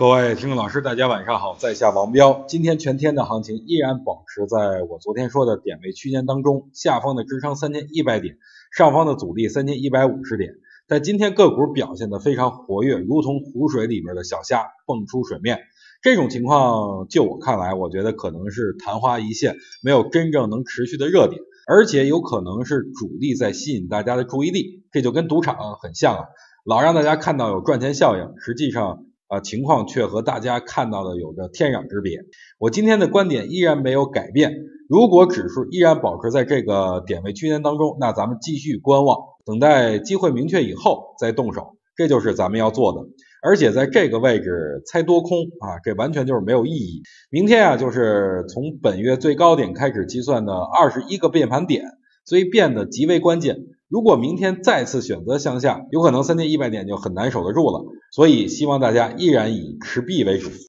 各位听众老师，大家晚上好，在下王彪。今天全天的行情依然保持在我昨天说的点位区间当中，下方的支撑三千一百点，上方的阻力三千一百五十点。在今天个股表现的非常活跃，如同湖水里面的小虾蹦出水面。这种情况，就我看来，我觉得可能是昙花一现，没有真正能持续的热点，而且有可能是主力在吸引大家的注意力，这就跟赌场很像啊，老让大家看到有赚钱效应，实际上。啊，情况却和大家看到的有着天壤之别。我今天的观点依然没有改变。如果指数依然保持在这个点位区间当中，那咱们继续观望，等待机会明确以后再动手，这就是咱们要做的。而且在这个位置猜多空啊，这完全就是没有意义。明天啊，就是从本月最高点开始计算的二十一个变盘点，所以变得极为关键。如果明天再次选择向下，有可能三千一百点就很难守得住了。所以希望大家依然以持币为主。